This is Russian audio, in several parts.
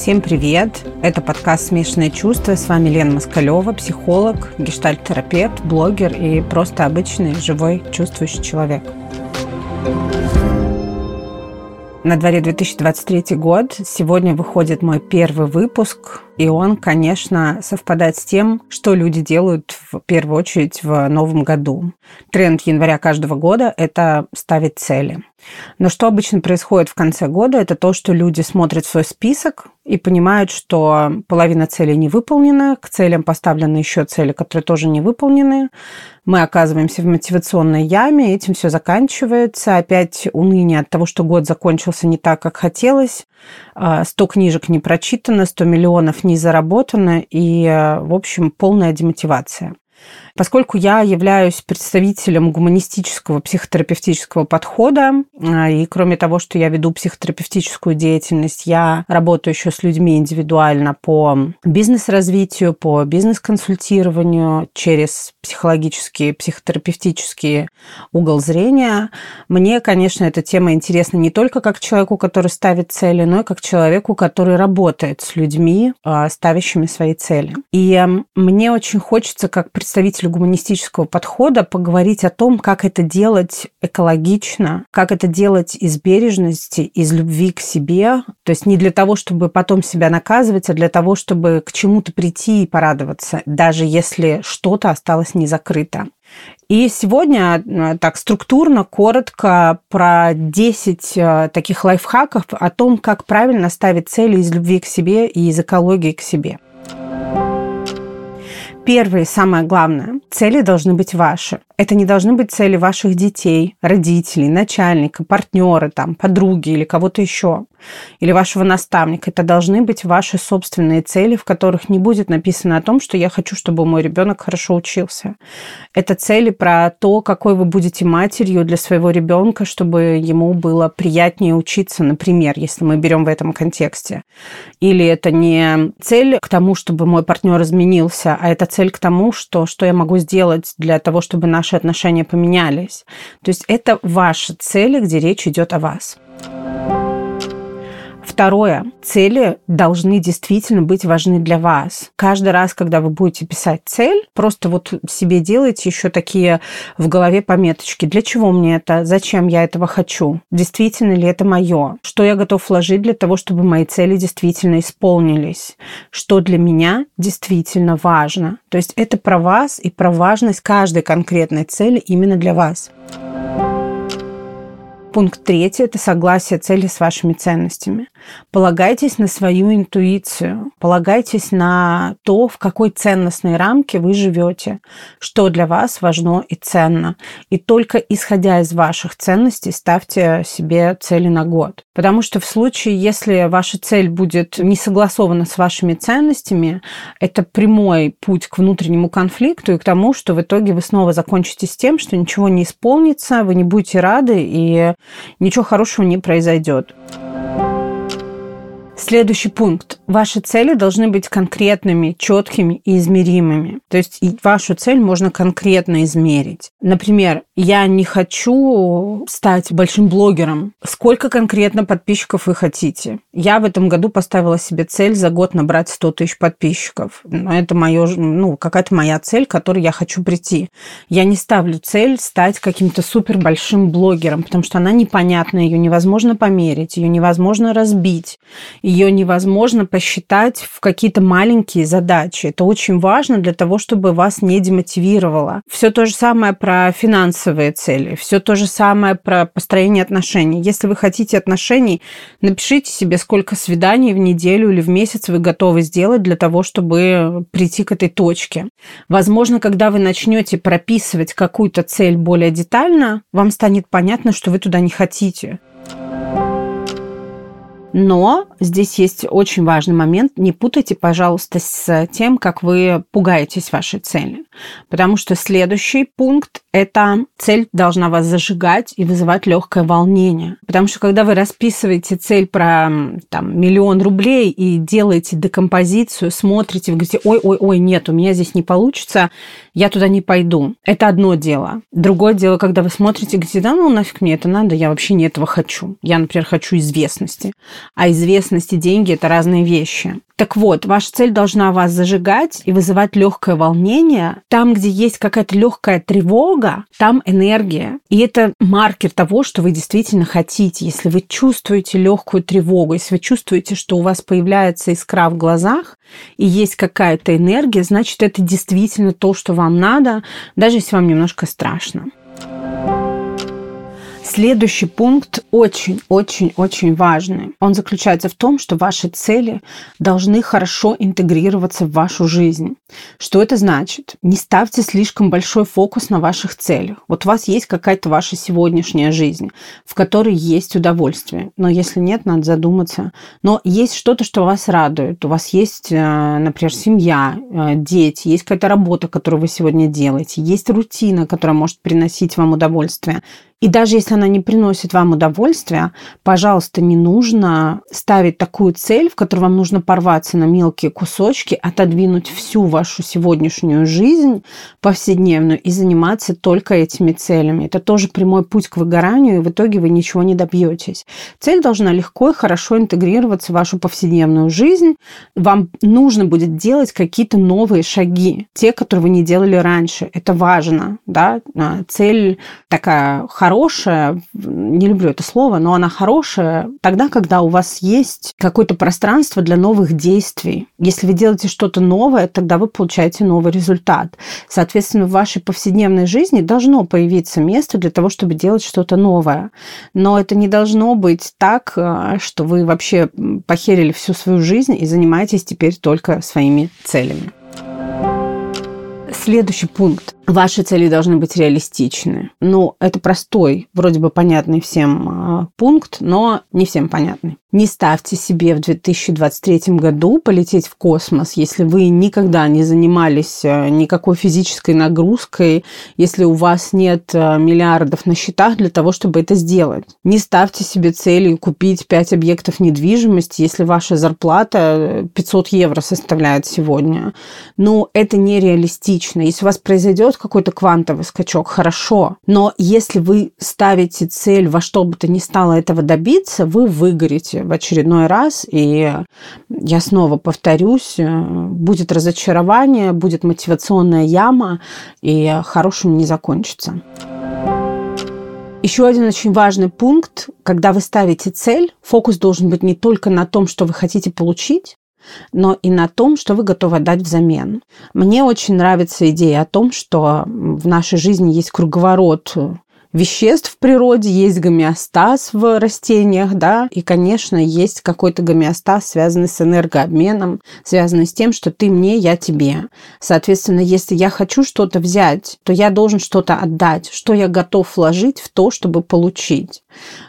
Всем привет! Это подкаст «Смешанные чувства». С вами Лена Москалева, психолог, гештальт-терапевт, блогер и просто обычный, живой, чувствующий человек. На дворе 2023 год. Сегодня выходит мой первый выпуск, и он, конечно, совпадает с тем, что люди делают в первую очередь в новом году. Тренд января каждого года – это ставить цели. Но что обычно происходит в конце года, это то, что люди смотрят свой список и понимают, что половина целей не выполнена, к целям поставлены еще цели, которые тоже не выполнены. Мы оказываемся в мотивационной яме, этим все заканчивается. Опять уныние от того, что год закончился не так, как хотелось. 100 а, книжек не прочитано, 100 миллионов не заработано и, в общем, полная демотивация. Поскольку я являюсь представителем гуманистического психотерапевтического подхода, а, и кроме того, что я веду психотерапевтическую деятельность, я работаю еще с людьми индивидуально по бизнес-развитию, по бизнес-консультированию через психологический, психотерапевтический угол зрения. Мне, конечно, эта тема интересна не только как человеку, который ставит цели, но и как человеку, который работает с людьми, а, ставящими свои цели. И мне очень хочется, как представителю гуманистического подхода поговорить о том, как это делать экологично, как это делать из бережности, из любви к себе. То есть не для того, чтобы потом себя наказывать, а для того, чтобы к чему-то прийти и порадоваться, даже если что-то осталось не закрыто. И сегодня э, так структурно, коротко про 10 э, таких лайфхаков о том, как правильно ставить цели из любви к себе и из экологии к себе. Первое, самое главное, цели должны быть ваши. Это не должны быть цели ваших детей, родителей, начальника, партнера, там, подруги или кого-то еще или вашего наставника. Это должны быть ваши собственные цели, в которых не будет написано о том, что я хочу, чтобы мой ребенок хорошо учился. Это цели про то, какой вы будете матерью для своего ребенка, чтобы ему было приятнее учиться, например, если мы берем в этом контексте. Или это не цель к тому, чтобы мой партнер изменился, а это цель к тому, что, что я могу сделать для того, чтобы наши отношения поменялись. То есть это ваши цели, где речь идет о вас. Второе. Цели должны действительно быть важны для вас. Каждый раз, когда вы будете писать цель, просто вот себе делайте еще такие в голове пометочки. Для чего мне это? Зачем я этого хочу? Действительно ли это мое? Что я готов вложить для того, чтобы мои цели действительно исполнились? Что для меня действительно важно? То есть это про вас и про важность каждой конкретной цели именно для вас. Пункт третий – это согласие цели с вашими ценностями. Полагайтесь на свою интуицию, полагайтесь на то, в какой ценностной рамке вы живете, что для вас важно и ценно. И только исходя из ваших ценностей ставьте себе цели на год. Потому что в случае, если ваша цель будет не согласована с вашими ценностями, это прямой путь к внутреннему конфликту и к тому, что в итоге вы снова закончите с тем, что ничего не исполнится, вы не будете рады и ничего хорошего не произойдет. Следующий пункт. Ваши цели должны быть конкретными, четкими и измеримыми. То есть вашу цель можно конкретно измерить. Например, я не хочу стать большим блогером. Сколько конкретно подписчиков вы хотите? Я в этом году поставила себе цель за год набрать 100 тысяч подписчиков. Это моё, ну, какая-то моя цель, к которой я хочу прийти. Я не ставлю цель стать каким-то супер большим блогером, потому что она непонятна, ее невозможно померить, ее невозможно разбить ее невозможно посчитать в какие-то маленькие задачи. Это очень важно для того, чтобы вас не демотивировало. Все то же самое про финансовые цели, все то же самое про построение отношений. Если вы хотите отношений, напишите себе, сколько свиданий в неделю или в месяц вы готовы сделать для того, чтобы прийти к этой точке. Возможно, когда вы начнете прописывать какую-то цель более детально, вам станет понятно, что вы туда не хотите. Но здесь есть очень важный момент. Не путайте, пожалуйста, с тем, как вы пугаетесь вашей цели. Потому что следующий пункт эта цель должна вас зажигать и вызывать легкое волнение. Потому что когда вы расписываете цель про там, миллион рублей и делаете декомпозицию, смотрите, вы говорите, ой-ой-ой, нет, у меня здесь не получится, я туда не пойду. Это одно дело. Другое дело, когда вы смотрите говорите, да ну нафиг мне это надо, я вообще не этого хочу. Я, например, хочу известности. А известность и деньги – это разные вещи. Так вот, ваша цель должна вас зажигать и вызывать легкое волнение. Там, где есть какая-то легкая тревога, там энергия. И это маркер того, что вы действительно хотите. Если вы чувствуете легкую тревогу, если вы чувствуете, что у вас появляется искра в глазах и есть какая-то энергия, значит, это действительно то, что вам надо, даже если вам немножко страшно. Следующий пункт очень-очень-очень важный. Он заключается в том, что ваши цели должны хорошо интегрироваться в вашу жизнь. Что это значит? Не ставьте слишком большой фокус на ваших целях. Вот у вас есть какая-то ваша сегодняшняя жизнь, в которой есть удовольствие. Но если нет, надо задуматься. Но есть что-то, что вас радует. У вас есть, э, например, семья, э, дети, есть какая-то работа, которую вы сегодня делаете, есть рутина, которая может приносить вам удовольствие. И даже если она не приносит вам удовольствия, пожалуйста, не нужно ставить такую цель, в которой вам нужно порваться на мелкие кусочки, отодвинуть всю вашу сегодняшнюю жизнь повседневную и заниматься только этими целями. Это тоже прямой путь к выгоранию, и в итоге вы ничего не добьетесь. Цель должна легко и хорошо интегрироваться в вашу повседневную жизнь. Вам нужно будет делать какие-то новые шаги, те, которые вы не делали раньше. Это важно. Да? А, цель такая хорошая не люблю это слово, но она хорошая тогда, когда у вас есть какое-то пространство для новых действий. Если вы делаете что-то новое, тогда вы получаете новый результат. Соответственно, в вашей повседневной жизни должно появиться место для того, чтобы делать что-то новое. Но это не должно быть так, э, что вы вообще похерили всю свою жизнь и занимаетесь теперь только своими целями. Следующий пункт. Ваши цели должны быть реалистичны. Ну, это простой, вроде бы понятный всем а, пункт, но не всем понятный. Не ставьте себе в 2023 году полететь в космос, если вы никогда не занимались а, никакой физической нагрузкой, если у вас нет а, миллиардов на счетах для того, чтобы это сделать. Не ставьте себе целью купить 5 объектов недвижимости, если ваша зарплата 500 евро составляет сегодня. Ну, это нереалистично. Если у вас произойдет какой-то квантовый скачок, хорошо. Но если вы ставите цель во что бы то ни стало этого добиться, вы выгорите в очередной раз. И я снова повторюсь, э, будет разочарование, будет мотивационная яма, и хорошим не закончится. Еще один очень важный пункт, когда вы ставите цель, фокус должен быть не только на том, что вы хотите получить, но и на том, что вы готовы отдать взамен. Мне очень нравится идея о том, что в нашей жизни есть круговорот веществ в природе, есть гомеостаз в растениях, да, и, конечно, есть какой-то гомеостаз, связанный с энергообменом, связанный с тем, что ты мне, я тебе. Соответственно, если я хочу что-то взять, то я должен что-то отдать, что я готов вложить в то, чтобы получить.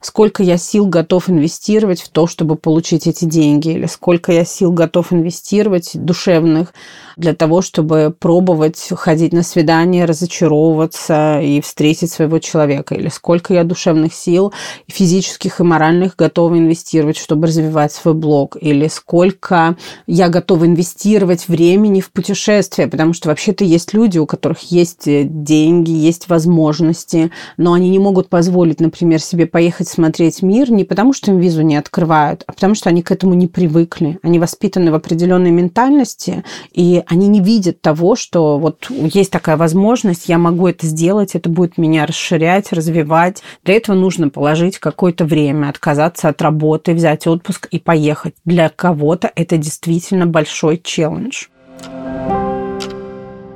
Сколько я сил готов инвестировать в то, чтобы получить эти деньги, или сколько я сил готов инвестировать душевных для того, чтобы пробовать ходить на свидание, разочаровываться и встретить своего человека, или сколько я душевных сил, физических и моральных готова инвестировать, чтобы развивать свой блог, или сколько я готова инвестировать времени в путешествия, потому что вообще-то есть люди, у которых есть деньги, есть возможности, но они не могут позволить, например, себе поехать смотреть мир не потому, что им визу не открывают, а потому что они к этому не привыкли. Они воспитаны в определенной ментальности, и они не видят того, что вот есть такая возможность, я могу это сделать, это будет меня расширять, развивать. Для этого нужно положить какое-то время, отказаться от работы, взять отпуск и поехать. Для кого-то это действительно большой челлендж.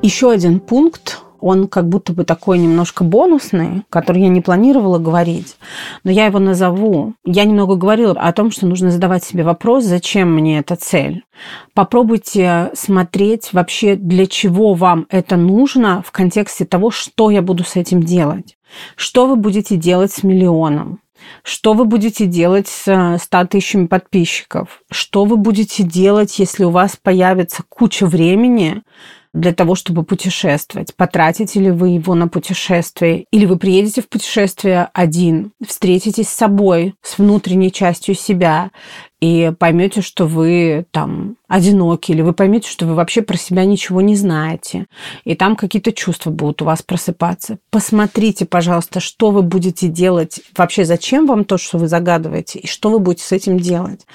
Еще один пункт он как будто бы такой немножко бонусный, который я не планировала говорить, но я его назову. Я немного говорила о том, что нужно задавать себе вопрос, зачем мне эта цель. Попробуйте смотреть вообще, для чего вам это нужно в контексте того, что я буду с этим делать. Что вы будете делать с миллионом? Что вы будете делать с 100 тысячами подписчиков? Что вы будете делать, если у вас появится куча времени для того, чтобы путешествовать? Потратите ли вы его на путешествие? Или вы приедете в путешествие один, встретитесь с собой, с внутренней частью себя, и поймете, что вы там одиноки, или вы поймете, что вы вообще про себя ничего не знаете, и там какие-то чувства будут у вас просыпаться. Посмотрите, пожалуйста, что вы будете делать, вообще зачем вам то, что вы загадываете, и что вы будете с этим делать.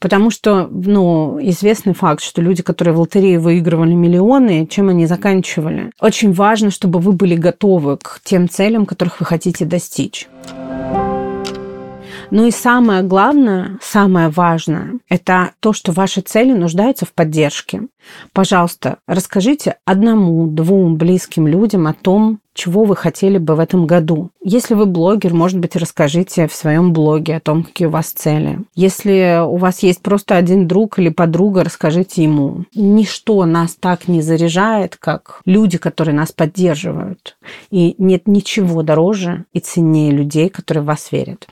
Потому что, ну, известный факт, что люди, которые в лотерее выигрывали миллионы, чем они заканчивали. Очень важно, чтобы вы были готовы к тем целям, которых вы хотите достичь. Ну и самое главное, самое важное, это то, что ваши цели нуждаются в поддержке. Пожалуйста, расскажите одному, двум близким людям о том, чего вы хотели бы в этом году. Если вы блогер, может быть, расскажите в своем блоге о том, какие у вас цели. Если у вас есть просто один друг или подруга, расскажите ему. Ничто нас так не заряжает, как люди, которые нас поддерживают. И нет ничего дороже и ценнее людей, которые в вас верят.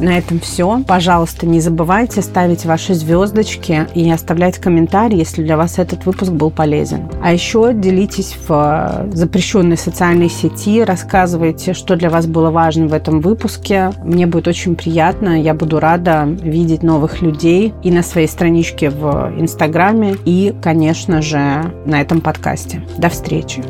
На этом все. Пожалуйста, не забывайте ставить ваши звездочки и оставлять комментарии, если для вас этот выпуск был полезен. А еще делитесь в запрещенной социальной сети, рассказывайте, что для вас было важно в этом выпуске. Мне будет очень приятно. Я буду рада видеть новых людей и на своей страничке в Инстаграме, и, конечно же, на этом подкасте. До встречи!